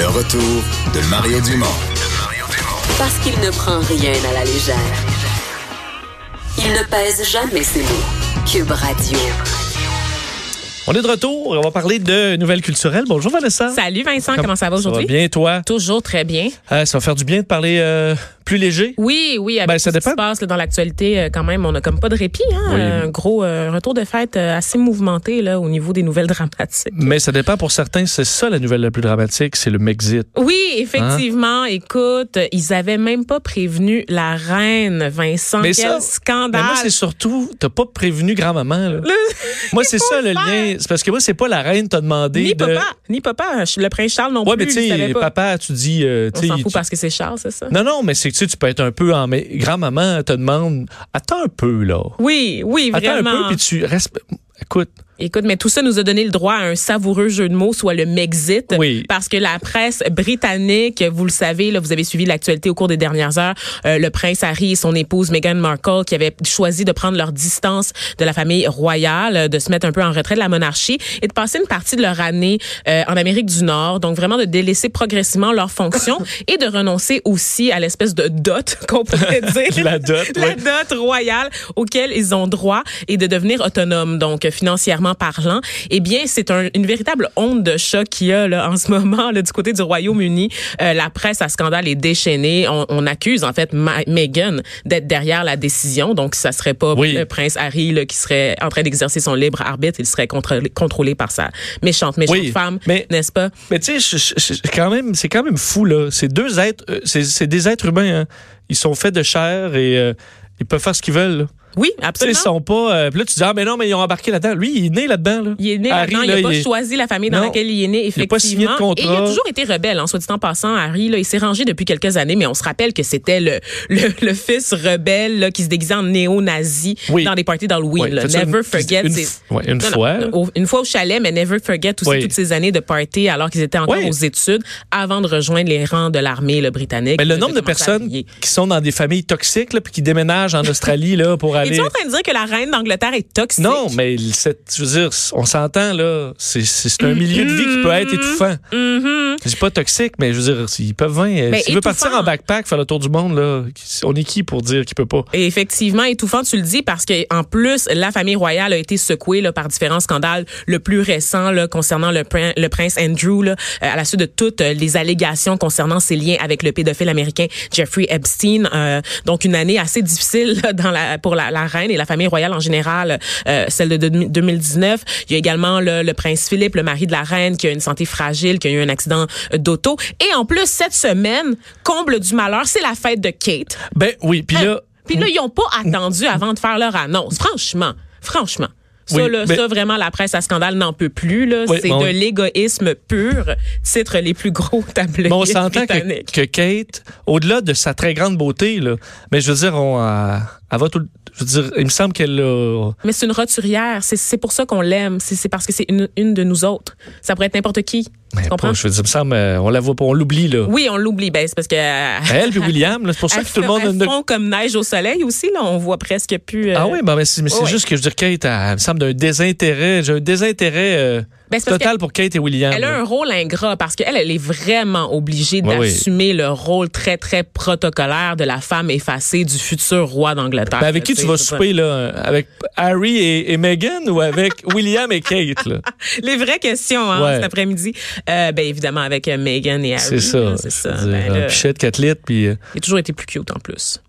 Le retour de Mario Dumont. Parce qu'il ne prend rien à la légère. Il ne pèse jamais ses mots. Cube Radio. On est de retour. On va parler de nouvelles culturelles. Bonjour Vanessa. Salut Vincent, comment, ça va Ça va aujourd'hui? bien, toi? Toujours très bien. Euh, ça va faire du bien de parler euh, plus léger? Oui, oui, avec Ben, ça tout ce qui dépend. se passe là, dans l'actualité, euh, quand même, on a comme pas de répit. Hein? Oui. Un gros euh, retour de fête euh, assez mouvementé là, au niveau des nouvelles dramatiques. Mais ça dépend pour certains. C'est ça la nouvelle la plus dramatique, c'est le Mexit. Oui, Hein? effectivement. Écoute, ils avaient même pas prévenu la reine, Vincent. Mais Quel ça- scandale! Mais moi, c'est surtout, t'as pas prévenu grand-maman. moi, c'est ça le lien. C'est parce que moi, c'est pas la reine t'a demandé ni de. papa, ni papa. Le prince Charles non Ouais, mais plus. tu il savait sais, papa, tu dis. euh, On tu s'en fout tu- parce que c'est Charles, c'est ça? Non, non, mais c'est que tu sais, tu peux être un peu en. Mais grand-maman te demande. Attends un peu, là. Oui, oui, Attends un vraiment. peu, puis tu restes. Écoute, Écoute, mais tout ça nous a donné le droit à un savoureux jeu de mots, soit le Mexit. Oui. Parce que la presse britannique, vous le savez, là, vous avez suivi l'actualité au cours des dernières heures, euh, le prince Harry et son épouse Meghan Markle qui avaient choisi de prendre leur distance de la famille royale, euh, de se mettre un peu en retrait de la monarchie et de passer une partie de leur année euh, en Amérique du Nord. Donc vraiment de délaisser progressivement leurs fonctions et de renoncer aussi à l'espèce de dot qu'on pourrait dire. La dot, La dot royale auquel ils ont droit et de devenir autonomes, donc euh, parlant. Eh bien, c'est un- une véritable onde de choc qu'il y a là, en ce moment là, du côté du Royaume-Uni. Euh, la presse à scandale est déchaînée. On, on accuse en fait Ma- Meghan d'être derrière la décision. Donc, ça serait pas Oui. le prince Harry là, qui serait en train d'exercer son libre arbitre. Il serait contrôlé, contrôlé par sa méchante, méchante Oui, femme, mais- n'est-ce pas? Mais tu sais, quand même, c'est quand même fou là. C'est deux êtres, euh, c'est c'est des êtres humains. hein. Ils sont faits de chair et euh, ils peuvent faire ce qu'ils veulent. là. Oui, absolument. ils sont pas. euh, puis là, tu dis ah mais non, mais ils ont embarqué là-dedans. Lui, il est né là-dedans. Là. Il est né Harry, là-dedans, il n'a pas il est- choisi la famille dans Non. laquelle il est né, Il a pas signé de effectivement. contrat. Et il a toujours été rebelle, en soit dit en passant. Harry, là, il s'est rangé depuis quelques années, mais on se rappelle que c'était le, le, le fils rebelle là, qui se déguisait en néo-nazi Oui. dans des parties d'Halloween. Ouais, là. Never une- forget. une- ouais, une Non, non, fois. au- une fois au chalet, mais never forget aussi Oui. toutes ces années de party alors qu'ils étaient encore Oui. aux études avant de rejoindre les rangs de l'armée britannique. Mais le nombre de personnes qui sont dans des familles toxiques puis qui déménagent en Australie là pour aller. Es-tu en train de dire que la reine d'Angleterre est toxique? Non, mais je veux dire, on s'entend là. C'est un milieu de vie qui peut être étouffant. Je dis pas toxique, mais je veux dire, ils peuvent venir. Ben, S'il veut partir en backpack, faire le tour du monde, là, on est qui pour dire qu'il peut pas? Et effectivement, étouffant, tu le dis, parce que en plus, la famille royale a été secouée là, par différents scandales. Le plus récent là, concernant le, prin- le prince Andrew, là, euh, à la suite de toutes euh, les allégations concernant ses liens avec le pédophile américain Jeffrey Epstein. Euh, donc une année assez difficile là, dans la, pour la, la reine et la famille royale en général, euh, celle de deux- 2019. Il y a également le, le prince Philippe, le mari de la reine, qui a une santé fragile, qui a eu un accident d'auto. Et en plus, cette semaine, comble du malheur, c'est la fête de Kate. Ben oui, puis là, Puis là, ils n'ont pas attendu avant de faire leur annonce. Franchement, franchement. Ça, Oui, là, mais- ça, vraiment, la presse à scandale n'en peut plus. Là. Oui, c'est bon, de oui. l'égoïsme pur. Titre les plus gros mais on s'entend que, Kate, au-delà de sa très grande beauté, là, mais je veux dire, on, euh, elle va tout le- Il me semble qu'elle a. Mais c'est une roturière. C'est, pour ça qu'on l'aime. C'est, c'est parce que c'est une, une de nous autres. Ça pourrait être n'importe qui. Mais pas, je veux dire, il me semble, euh, on la voit pas, on l'oublie, là. Oui, on l'oublie. Ben, c'est parce que... Elle puis William, c'est pour ça que tout le monde. elles font comme neige au soleil aussi. Là, on voit presque plus... euh, Ah oui, ben, mais c'est ouais. juste que je veux dire, Kate, elle, elle me semble d'un désintérêt. J'ai un désintérêt euh, Ben, total pour Kate et William. Elle a un rôle ingrat parce qu'elle, elle est vraiment obligée oui. d'assumer le rôle très, très protocolaire de la femme effacée du futur roi d'Angleterre. Ben, avec qui Tu vas souper, là? Avec Harry et, et Meghan ou avec William et Kate, là? ça. Les vraies questions hein, Ouais. cet après-midi. Euh, ben, évidemment, avec euh, Meghan et Harry. C'est ça. C'est ça. Ben, Pichette, 4 litres, puis. euh, il a toujours été plus cute en plus.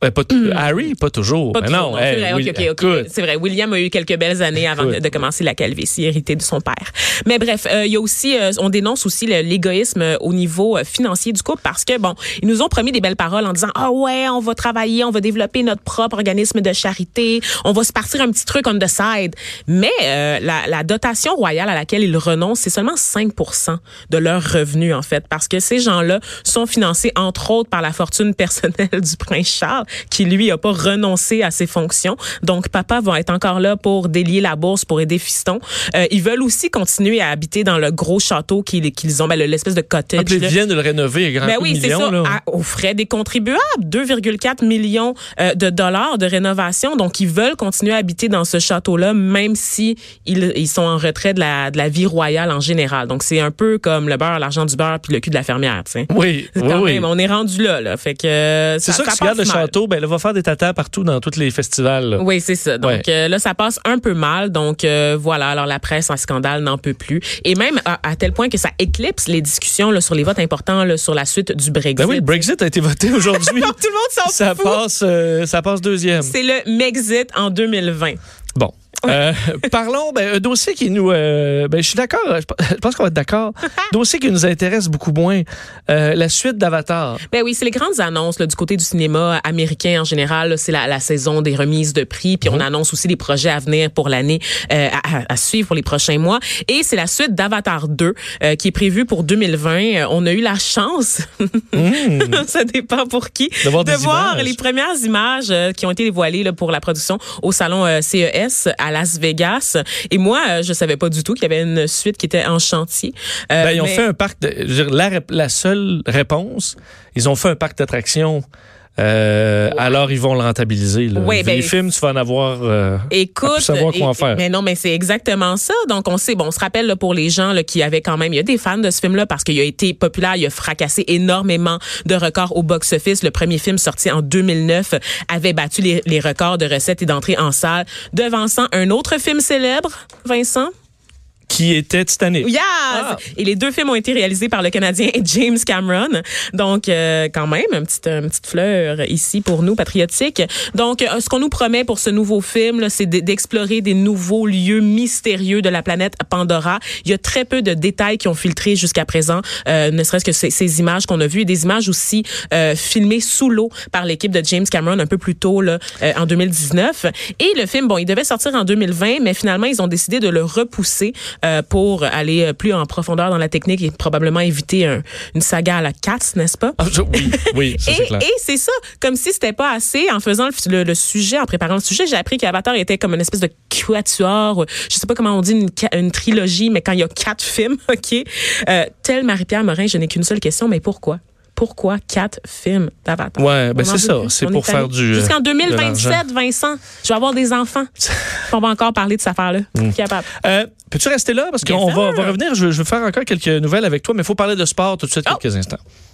Ouais, pas t- Harry, pas toujours. Pas Mais toujours, non, c'est hey, vrai, oui, ok, ok, ok. écoute. C'est vrai. William a eu quelques belles années avant de, commencer la calvitie héritée de son père. Mais bref, euh, il y a aussi, euh, on dénonce aussi l'égoïsme euh, au niveau financier du couple parce que bon, ils nous ont promis des belles paroles en disant ah ouais, on va travailler, on va développer notre propre organisme de charité, on va se partir un petit truc on the side. Mais euh, la, la dotation royale à laquelle ils renoncent, c'est seulement 5% de leurs revenus en fait, parce que ces gens-là sont financés entre autres par la fortune personnelle du prince Charles, qui lui a pas renoncé à ses fonctions. Donc papa va être encore là pour délier la bourse, pour aider fiston. Euh, ils veulent aussi continuer à habiter dans le gros château qu'ils ont, ben, le- l'espèce de cottage. Quand ils viennent de le rénover, grand Ben coup de oui, c'est millions, ça, là. à- aux frais des contribuables, 2,4 millions euh, de dollars de rénovation. Donc, ils veulent continuer à habiter dans ce château-là, même si ils, ils sont en retrait de la, de la vie royale en général. Donc, c'est un peu comme le beurre, l'argent du beurre, puis le cul de la fermière, tu sais. Oui, oui, oui. on est rendu là, là. Fait que euh, C'est ça, ça que tu regardes le passe ben, il va faire des tatas partout dans tous les festivals. là. Oui, c'est ça. Donc Ouais. euh, là, ça passe un peu mal. Donc euh, voilà, alors la presse en scandale n'en peut plus. Et même à, à tel point que ça éclipse les discussions là, sur les votes importants là, sur la suite du Brexit. Ben oui, le Brexit a été voté aujourd'hui. Tout le monde s'en ça fout. passe, euh, ça passe deuxième. C'est le Mexit en 2020. Bon. Euh, parlons ben, un dossier qui nous euh, ben, je suis d'accord je pense- qu'on va être d'accord dossier qui nous intéresse beaucoup moins euh, la suite d'Avatar Ben oui, c'est les grandes annonces là, du côté du cinéma américain en général. C'est la, la saison des remises de prix, puis on annonce aussi les projets à venir pour l'année euh, à, à- suivre pour les prochains mois. Et c'est la suite d'Avatar 2 euh, qui est prévue pour 2020. Euh, on a eu la chance, ça dépend pour qui, De voir des voir les premières images qui ont été dévoilées là, pour la production au salon CES à Las Vegas. Et moi, euh, je savais pas du tout qu'il y avait une suite qui était en chantier. Euh, Ben, ils ont mais- fait un parc de, la seule réponse ils ont fait un parc d'attractions euh, alors ils vont le rentabiliser là. Ouais, les ben, films tu vas en avoir euh, Écoute, savoir quoi en faire. mais non, mais c'est exactement ça. Donc on sait, bon, on se rappelle là, pour les gens là, qui avaient quand même, il y a des fans de ce film-là parce qu'il a été populaire, il a fracassé énormément de records au box-office. Le premier film sorti en 2009 avait battu les, les records de recettes et d'entrée en salle, devançant un autre film célèbre, Vincent? Qui était Titanic Yes! Ah. Et les deux films ont été réalisés par le Canadien James Cameron. Donc, euh, quand même, une petite, une petite fleur ici pour nous, patriotiques. Donc, euh, ce qu'on nous promet pour ce nouveau film, c'est d'explorer des nouveaux lieux mystérieux de la planète Pandora. Il y a très peu de détails qui ont filtré jusqu'à présent, euh, ne serait-ce que ces, ces images qu'on a vues et des images aussi euh, filmées sous l'eau par l'équipe de James Cameron un peu plus tôt, là, euh, en 2019. Et le film, bon, il devait sortir en 2020, mais finalement, ils ont décidé de le repousser euh, pour aller euh, plus en profondeur dans la technique et probablement éviter un- une saga à la Cats, n'est-ce pas? Ah, oui oui ça, Et, clair et c'est ça, comme si c'était pas assez. En faisant le, le- le sujet, en préparant le sujet, j'ai appris qu'Avatar était comme une espèce de quatuor. Je sais pas comment on dit une, trilogie, mais quand il y a quatre films, ok? Euh, tel Marie-Pierre Morin, je n'ai qu'une seule question, mais pourquoi? Pourquoi quatre films d'Avatar? Ouais, ben c'est ça. C'est pour faire du, euh, Jusqu'en de 2027, l'argent. Vincent, je vais avoir des enfants. on va encore parler de cette affaire-là. Capable. Euh, Peux-tu rester là? Parce qu'on va, revenir. Je, je veux faire encore quelques nouvelles avec toi, mais il faut parler de sport tout de suite, Oh. quelques instants.